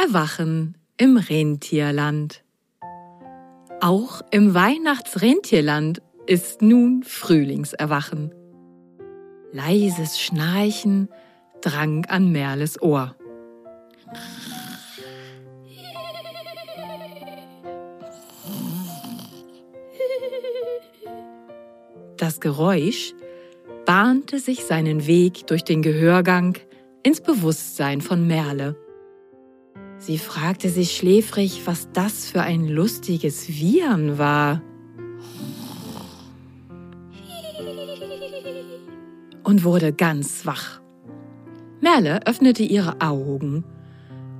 Frühlingserwachen im Rentierland. Auch im Weihnachtsrentierland ist nun Frühlingserwachen. Leises Schnarchen drang an Merles Ohr. Das Geräusch bahnte sich seinen Weg durch den Gehörgang ins Bewusstsein von Merle. Sie fragte sich schläfrig, was das für ein lustiges Wiehern war. Und wurde ganz wach. Merle öffnete ihre Augen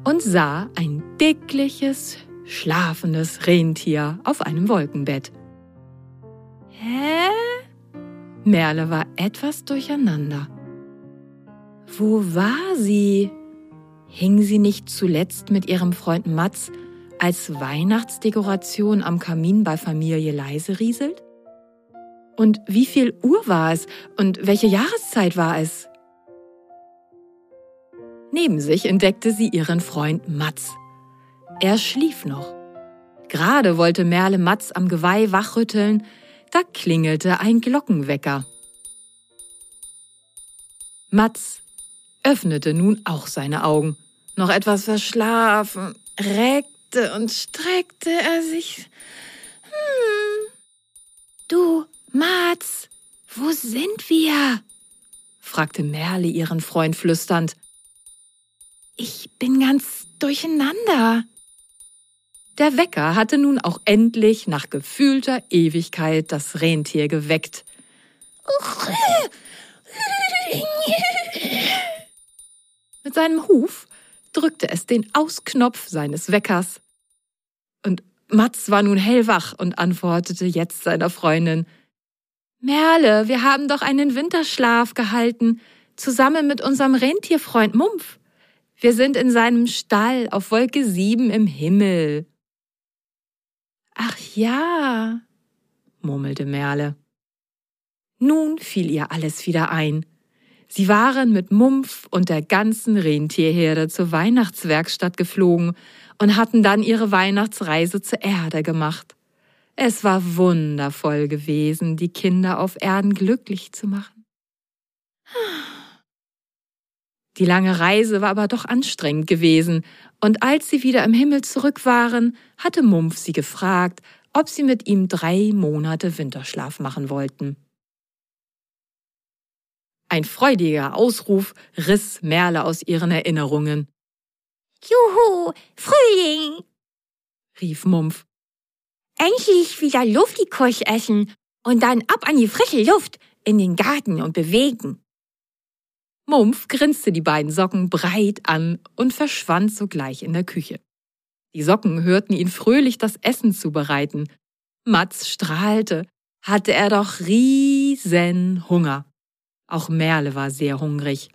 und sah ein dickliches, schlafendes Rentier auf einem Wolkenbett. Hä? Merle war etwas durcheinander. Wo war sie? Hing sie nicht zuletzt mit ihrem Freund Mats als Weihnachtsdekoration am Kamin bei Familie Leise rieselt? Und wie viel Uhr war es und welche Jahreszeit war es? Neben sich entdeckte sie ihren Freund Mats. Er schlief noch. Gerade wollte Merle Mats am Geweih wachrütteln, da klingelte ein Glockenwecker. Mats öffnete nun auch seine Augen. Noch etwas verschlafen, reckte und streckte er sich. Hm. Du, Mats, wo sind wir? fragte Merle ihren Freund flüsternd. Ich bin ganz durcheinander. Der Wecker hatte nun auch endlich nach gefühlter Ewigkeit das Rentier geweckt. Mit seinem Huf drückte es den Ausknopf seines Weckers. Und Mats war nun hellwach und antwortete jetzt seiner Freundin Merle, wir haben doch einen Winterschlaf gehalten, zusammen mit unserem Rentierfreund Mumpf. Wir sind in seinem Stall auf Wolke sieben im Himmel. Ach ja, murmelte Merle. Nun fiel ihr alles wieder ein. Sie waren mit Mumpf und der ganzen Rentierherde zur Weihnachtswerkstatt geflogen und hatten dann ihre Weihnachtsreise zur Erde gemacht. Es war wundervoll gewesen, die Kinder auf Erden glücklich zu machen. Die lange Reise war aber doch anstrengend gewesen, und als sie wieder im Himmel zurück waren, hatte Mumpf sie gefragt, ob sie mit ihm drei Monate Winterschlaf machen wollten. Ein freudiger Ausruf riss Merle aus ihren Erinnerungen. Juhu, Frühling! rief Mumpf. Endlich wieder Luftikus essen und dann ab an die frische Luft in den Garten und bewegen. Mumpf grinste die beiden Socken breit an und verschwand sogleich in der Küche. Die Socken hörten ihn fröhlich das Essen zubereiten. Mats strahlte, hatte er doch riesen Hunger. Auch Merle war sehr hungrig.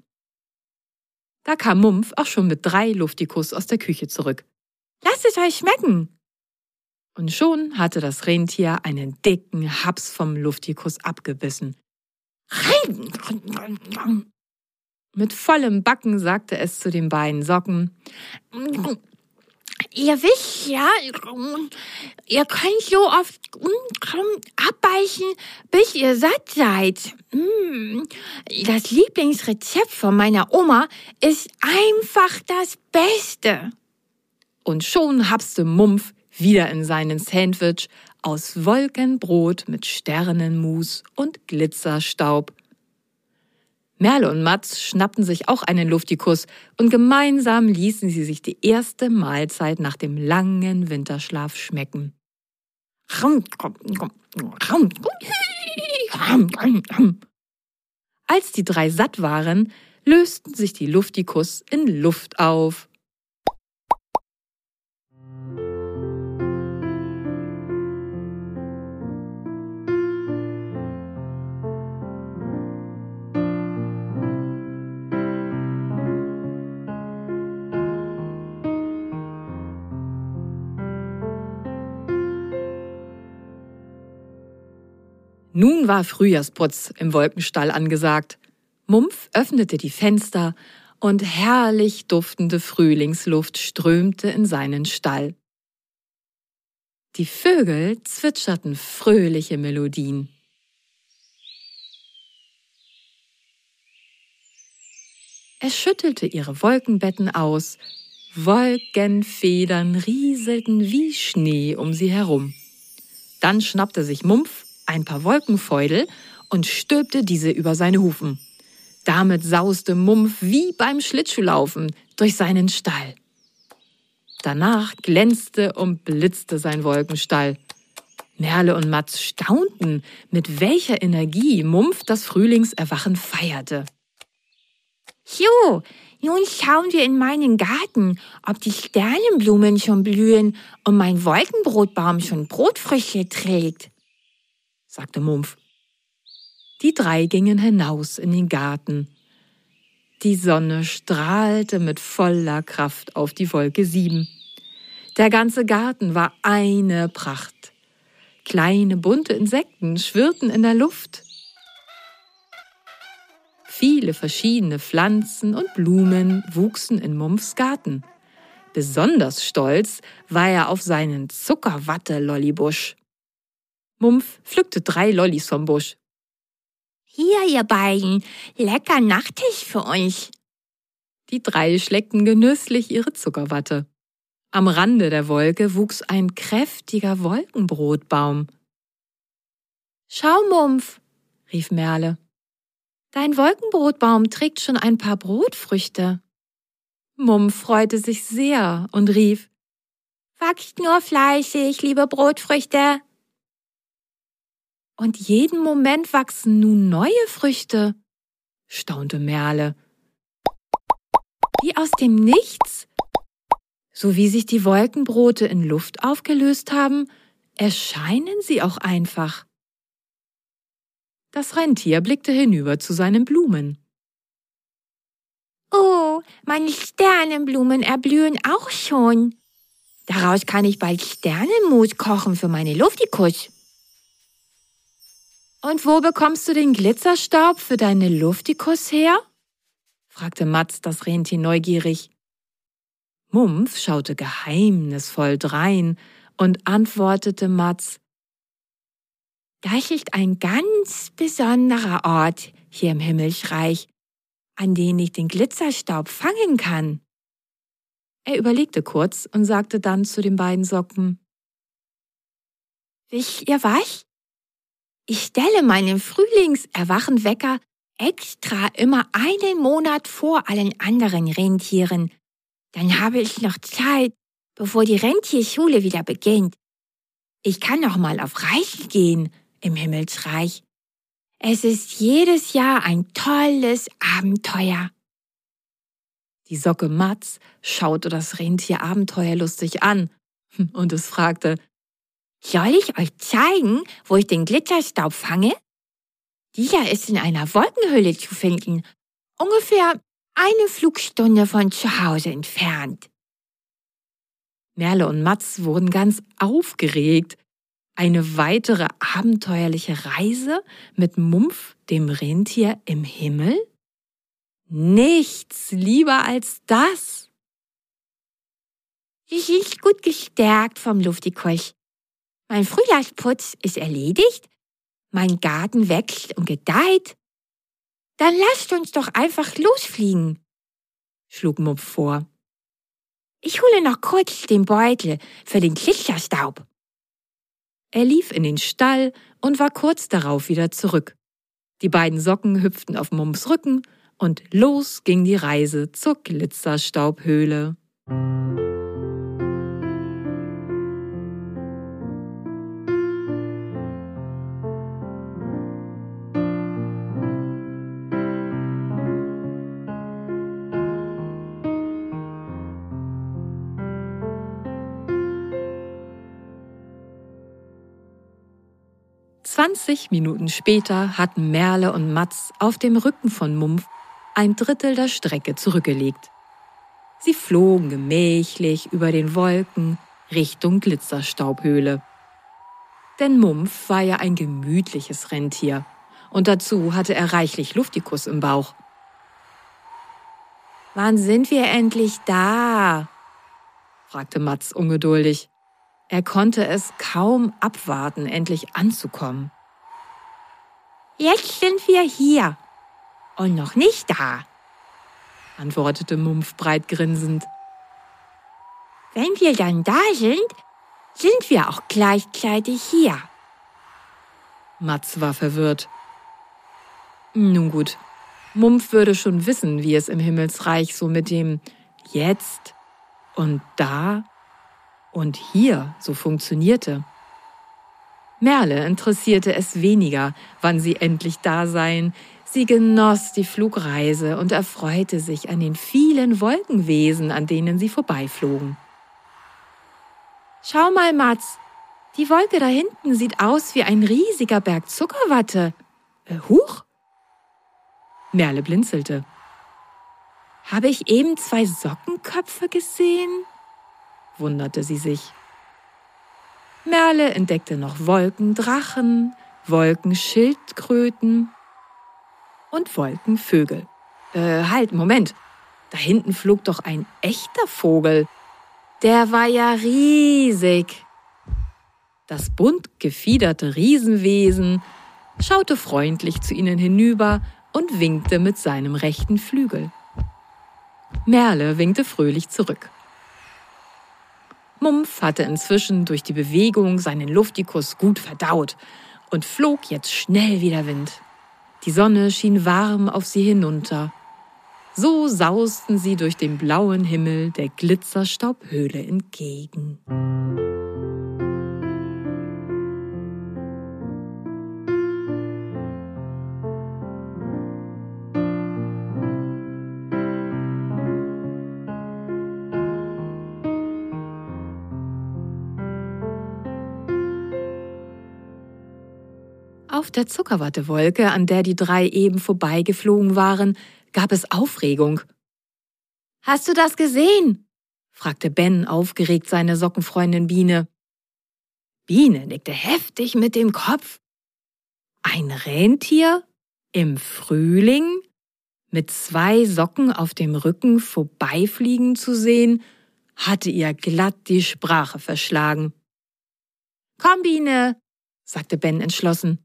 Da kam Mumpf auch schon mit drei Luftikus aus der Küche zurück. Lasst es euch schmecken! Und schon hatte das Rentier einen dicken Haps vom Luftikus abgebissen. Mit vollem Backen sagte es zu den beiden Socken. Ihr wisst ja, ihr könnt so oft abbeißen, bis ihr satt seid. Mm, das Lieblingsrezept von meiner Oma ist einfach das Beste. Und schon hapste Mumpf wieder in seinen Sandwich aus Wolkenbrot mit Sternenmus und Glitzerstaub. Merle und Mats schnappten sich auch einen Luftikus und gemeinsam ließen sie sich die erste Mahlzeit nach dem langen Winterschlaf schmecken. Als die drei satt waren, lösten sich die Luftikus in Luft auf. Nun war Frühjahrsputz im Wolkenstall angesagt. Mumpf öffnete die Fenster und herrlich duftende Frühlingsluft strömte in seinen Stall. Die Vögel zwitscherten fröhliche Melodien. Er schüttelte ihre Wolkenbetten aus, Wolkenfedern rieselten wie Schnee um sie herum. Dann schnappte sich Mumpf ein paar Wolkenfeudel und stülpte diese über seine Hufen. Damit sauste Mumpf wie beim Schlittschuhlaufen durch seinen Stall. Danach glänzte und blitzte sein Wolkenstall. Merle und Matz staunten, mit welcher Energie Mumpf das Frühlingserwachen feierte. So, nun schauen wir in meinen Garten, ob die Sternenblumen schon blühen und mein Wolkenbrotbaum schon Brotfrüchte trägt, sagte Mumpf. Die drei gingen hinaus in den Garten. Die Sonne strahlte mit voller Kraft auf die Wolke sieben. Der ganze Garten war eine Pracht. Kleine bunte Insekten schwirrten in der Luft. Viele verschiedene Pflanzen und Blumen wuchsen in Mumpfs Garten. Besonders stolz war er auf seinen Zuckerwatte-Lollibusch. Mumpf pflückte drei Lollis vom Busch. Hier, ihr beiden, lecker Nachtisch für euch. Die drei schleckten genüsslich ihre Zuckerwatte. Am Rande der Wolke wuchs ein kräftiger Wolkenbrotbaum. Schau, Mumpf, rief Merle. Dein Wolkenbrotbaum trägt schon ein paar Brotfrüchte. Mumpf freute sich sehr und rief, Wachst nur fleißig, liebe Brotfrüchte. Und jeden Moment wachsen nun neue Früchte, staunte Merle. Wie aus dem Nichts so wie sich die Wolkenbrote in Luft aufgelöst haben, erscheinen sie auch einfach. Das Rentier blickte hinüber zu seinen Blumen. Oh, meine Sternenblumen erblühen auch schon. Daraus kann ich bald Sternenmus kochen für meine Luftikus. Und wo bekommst du den Glitzerstaub für deine Luftikus her? fragte Matz das Rentier neugierig. Mumpf schaute geheimnisvoll drein und antwortete Matz, Das ist ein ganz besonderer Ort hier im Himmelsreich, an den ich den Glitzerstaub fangen kann. Er überlegte kurz und sagte dann zu den beiden Socken, Wisst ihr was? Ich stelle meinen Frühlingserwachenwecker extra immer einen Monat vor allen anderen Rentieren, dann habe ich noch Zeit, bevor die Rentierschule wieder beginnt. Ich kann noch mal auf Reisen gehen im Himmelsreich. Es ist jedes Jahr ein tolles Abenteuer. Die Socke Matz schaute das Rentier abenteuerlustig an und es fragte, soll ich euch zeigen, wo ich den Glitterstaub fange? Dieser ist in einer Wolkenhülle zu finden, ungefähr eine Flugstunde von zu Hause entfernt. Merle und Matz wurden ganz aufgeregt. Eine weitere abenteuerliche Reise mit Mumpf, dem Rentier im Himmel? Nichts lieber als das. Ich bin gut gestärkt vom Luftikusch. Mein Frühjahrsputz ist erledigt, mein Garten wächst und gedeiht dann lasst uns doch einfach losfliegen, schlug Mumpf vor. Ich hole noch kurz den Beutel für den Glitzerstaub. Er lief in den Stall und war kurz darauf wieder zurück. Die beiden Socken hüpften auf Mumps Rücken und los ging die Reise zur Glitzerstaubhöhle. 20 Minuten später hatten Merle und Matz auf dem Rücken von Mumpf ein Drittel der Strecke zurückgelegt. Sie flogen gemächlich über den Wolken Richtung Glitzerstaubhöhle. Denn Mumpf war ja ein gemütliches Rentier und dazu hatte er reichlich Luftikus im Bauch. Wann sind wir endlich da? fragte Mats ungeduldig. Er konnte es kaum abwarten, endlich anzukommen. Jetzt sind wir hier und noch nicht da, antwortete Mumpf breit grinsend. Wenn wir dann da sind, sind wir auch gleichzeitig hier. Mats war verwirrt. Nun gut, Mumpf würde schon wissen, wie es im Himmelsreich so mit dem Jetzt und da und hier so funktionierte. Merle interessierte es weniger, wann sie endlich da seien. Sie genoss die Flugreise und erfreute sich an den vielen Wolkenwesen, an denen sie vorbeiflogen. Schau mal, Mats, die Wolke da hinten sieht aus wie ein riesiger Berg Zuckerwatte. Äh, huch! Merle blinzelte. Habe ich eben zwei Sockenköpfe gesehen? wunderte sie sich. Merle entdeckte noch Wolkendrachen, Wolkenschildkröten und Wolkenvögel. Äh, halt, Moment. Da hinten flog doch ein echter Vogel. Der war ja riesig. Das bunt gefiederte Riesenwesen schaute freundlich zu ihnen hinüber und winkte mit seinem rechten Flügel. Merle winkte fröhlich zurück. Mumpf hatte inzwischen durch die Bewegung seinen Luftikus gut verdaut und flog jetzt schnell wie der Wind. Die Sonne schien warm auf sie hinunter. So sausten sie durch den blauen Himmel der Glitzerstaubhöhle entgegen. Auf der Zuckerwattewolke, an der die drei eben vorbeigeflogen waren, gab es Aufregung. Hast du das gesehen? fragte Ben aufgeregt seine Sockenfreundin Biene. Biene nickte heftig mit dem Kopf. Ein Rentier im Frühling mit zwei Socken auf dem Rücken vorbeifliegen zu sehen, hatte ihr glatt die Sprache verschlagen. Komm, Biene, sagte Ben entschlossen.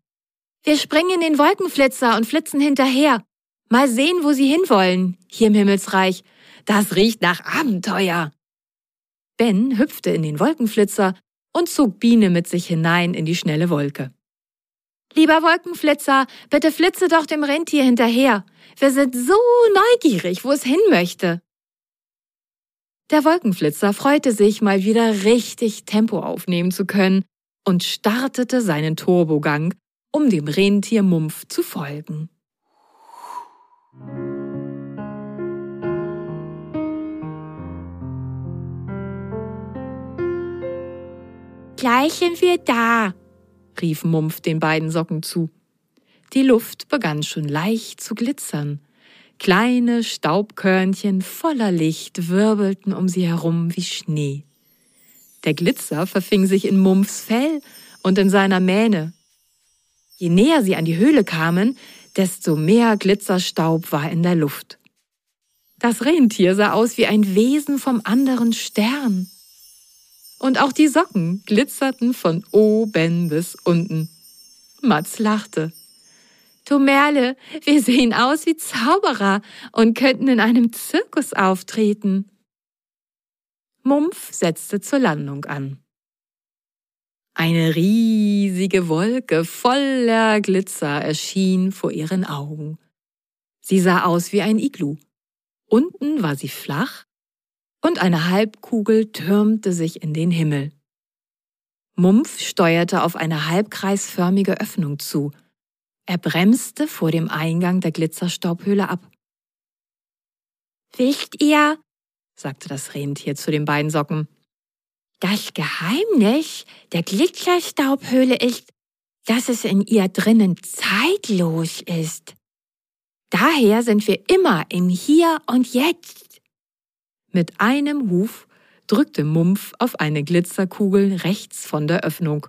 Wir springen in den Wolkenflitzer und flitzen hinterher. Mal sehen, wo sie hinwollen, hier im Himmelsreich. Das riecht nach Abenteuer. Ben hüpfte in den Wolkenflitzer und zog Biene mit sich hinein in die schnelle Wolke. Lieber Wolkenflitzer, bitte flitze doch dem Rentier hinterher. Wir sind so neugierig, wo es hin möchte. Der Wolkenflitzer freute sich, mal wieder richtig Tempo aufnehmen zu können und startete seinen Turbogang um dem Rentier Mumpf zu folgen. Gleich sind wir da, rief Mumpf den beiden Socken zu. Die Luft begann schon leicht zu glitzern. Kleine Staubkörnchen voller Licht wirbelten um sie herum wie Schnee. Der Glitzer verfing sich in Mumpfs Fell und in seiner Mähne, Je näher sie an die Höhle kamen, desto mehr Glitzerstaub war in der Luft. Das Rentier sah aus wie ein Wesen vom anderen Stern. Und auch die Socken glitzerten von oben bis unten. Mats lachte. Du Merle, wir sehen aus wie Zauberer und könnten in einem Zirkus auftreten. Mumpf setzte zur Landung an. Eine riesige Wolke voller Glitzer erschien vor ihren Augen. Sie sah aus wie ein Iglu. Unten war sie flach und eine Halbkugel türmte sich in den Himmel. Mumpf steuerte auf eine halbkreisförmige Öffnung zu. Er bremste vor dem Eingang der Glitzerstaubhöhle ab. Wisst ihr, sagte das Rentier zu den beiden Socken, das Geheimnis der Glitzerstaubhöhle ist, dass es in ihr drinnen zeitlos ist. Daher sind wir immer im Hier und Jetzt. Mit einem Huf drückte Mumpf auf eine Glitzerkugel rechts von der Öffnung.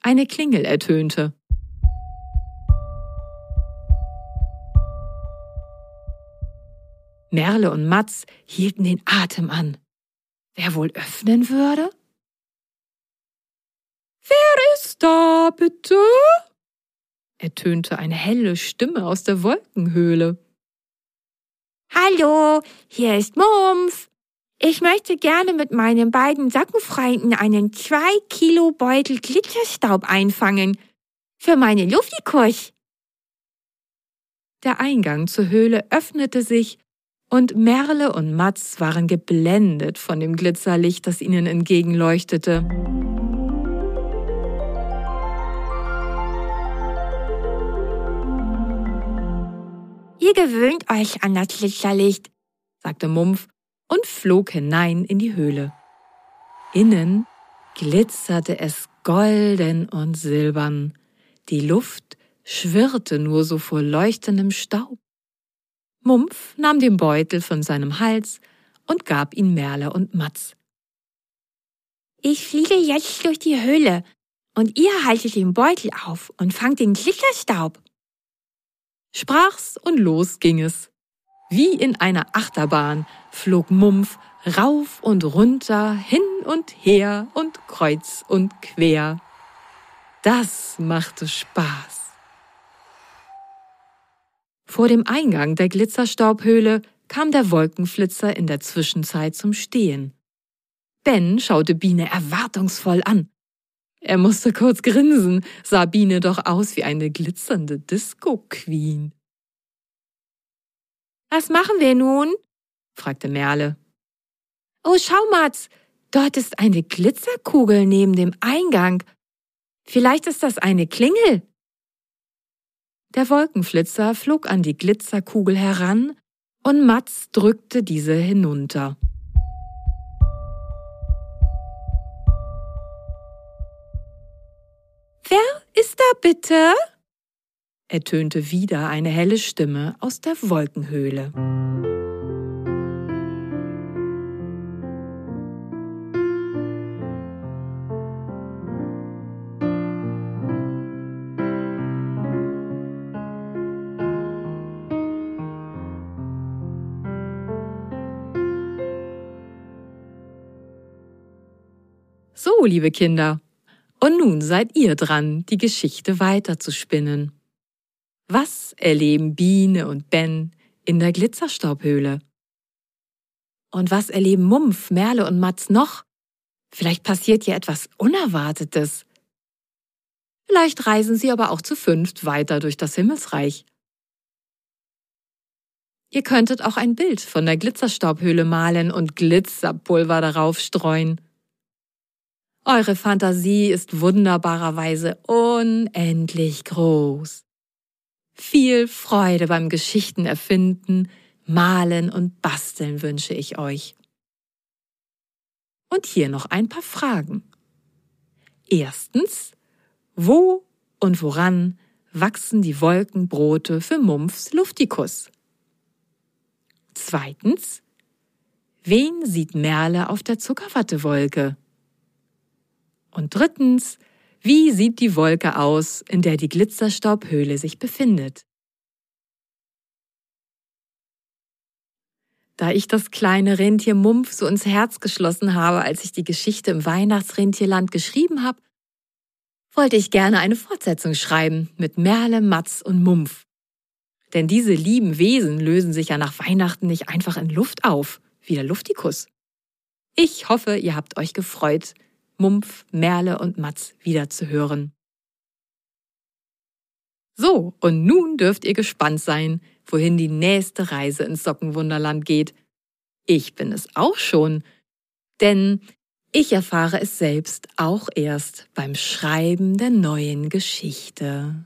Eine Klingel ertönte. Merle und Matz hielten den Atem an. Wer wohl öffnen würde? Wer ist da, bitte? ertönte eine helle Stimme aus der Wolkenhöhle. Hallo, hier ist Mumpf. Ich möchte gerne mit meinen beiden Sackenfreunden einen zwei Kilo Beutel Glitterstaub einfangen. Für meine Luftikus. Der Eingang zur Höhle öffnete sich und Merle und Matz waren geblendet von dem Glitzerlicht, das ihnen entgegenleuchtete. Ihr gewöhnt euch an das Glitzerlicht, sagte Mumpf und flog hinein in die Höhle. Innen glitzerte es golden und silbern. Die Luft schwirrte nur so vor leuchtendem Staub. Mumpf nahm den Beutel von seinem Hals und gab ihn Merle und Matz. Ich fliege jetzt durch die Höhle und ihr haltet den Beutel auf und fangt den Glitterstaub. Sprach's und los ging es. Wie in einer Achterbahn flog Mumpf rauf und runter, hin und her und kreuz und quer. Das machte Spaß. Vor dem Eingang der Glitzerstaubhöhle kam der Wolkenflitzer in der Zwischenzeit zum Stehen. Ben schaute Biene erwartungsvoll an. Er musste kurz grinsen, sah Biene doch aus wie eine glitzernde Disco-Queen. Was machen wir nun? fragte Merle. Oh, schau, Mats, dort ist eine Glitzerkugel neben dem Eingang. Vielleicht ist das eine Klingel. Der Wolkenflitzer flog an die Glitzerkugel heran und Mats drückte diese hinunter. Wer ist da bitte? ertönte wieder eine helle Stimme aus der Wolkenhöhle. Liebe Kinder, und nun seid ihr dran, die Geschichte weiterzuspinnen. Was erleben Biene und Ben in der Glitzerstaubhöhle? Und was erleben Mumpf, Merle und Matz noch? Vielleicht passiert hier etwas Unerwartetes. Vielleicht reisen sie aber auch zu fünft weiter durch das Himmelsreich. Ihr könntet auch ein Bild von der Glitzerstaubhöhle malen und Glitzerpulver darauf streuen. Eure Fantasie ist wunderbarerweise unendlich groß. Viel Freude beim Geschichten erfinden, malen und basteln wünsche ich euch. Und hier noch ein paar Fragen. Erstens, wo und woran wachsen die Wolkenbrote für Mumpfs Luftikus? Zweitens, wen sieht Merle auf der Zuckerwattewolke? Und drittens, wie sieht die Wolke aus, in der die Glitzerstaubhöhle sich befindet? Da ich das kleine Rentier Mumpf so ins Herz geschlossen habe, als ich die Geschichte im Weihnachtsrentierland geschrieben habe, wollte ich gerne eine Fortsetzung schreiben mit Merle, Matz und Mumpf. Denn diese lieben Wesen lösen sich ja nach Weihnachten nicht einfach in Luft auf, wie der Luftikus. Ich hoffe, ihr habt euch gefreut, Mumpf, Merle und Matz wiederzuhören. So, und nun dürft ihr gespannt sein, wohin die nächste Reise ins Sockenwunderland geht. Ich bin es auch schon, denn ich erfahre es selbst auch erst beim Schreiben der neuen Geschichte.